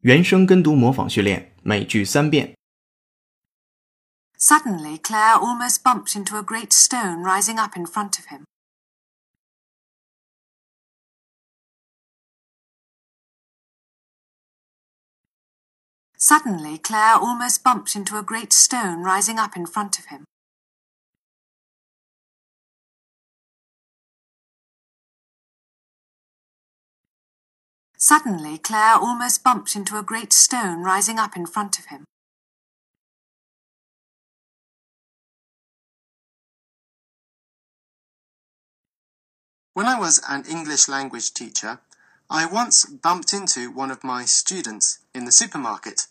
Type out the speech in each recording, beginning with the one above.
原声跟读模仿训练，每句三遍。 Suddenly, Claire almost bumped into a great stone rising up in front of him. Suddenly, Claire almost bumped into a great stone rising up in front of him. Suddenly, Claire almost bumped into a great stone rising up in front of him. When I was an English language teacher, I once bumped into one of my students in the supermarket.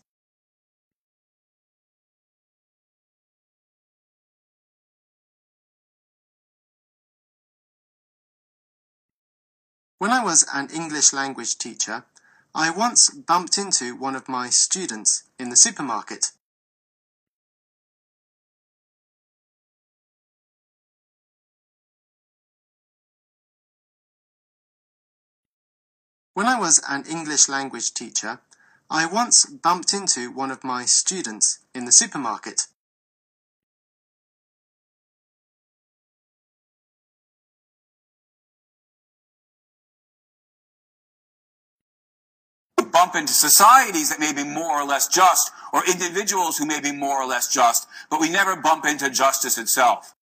When I was an English language teacher, I once bumped into one of my students in the supermarket. When I was an English language teacher, I once bumped into one of my students in the supermarket. Bump into societies that may be more or less just, or individuals who may be more or less just, but we never bump into justice itself.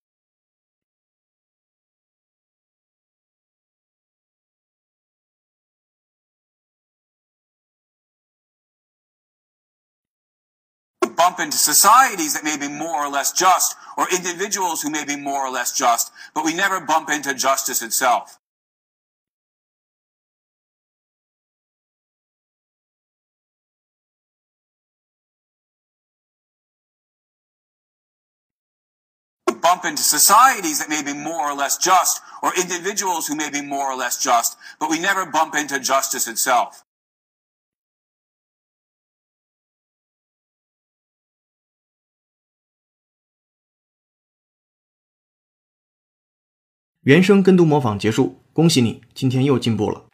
bump into societies that may be more or less just, or individuals who may be more or less just, but we never bump into justice itself. bump into societies that may be more or less just, or individuals who may be more or less just, but we never bump into justice itself.《原声跟读模仿结束，恭喜你，今天又进步了。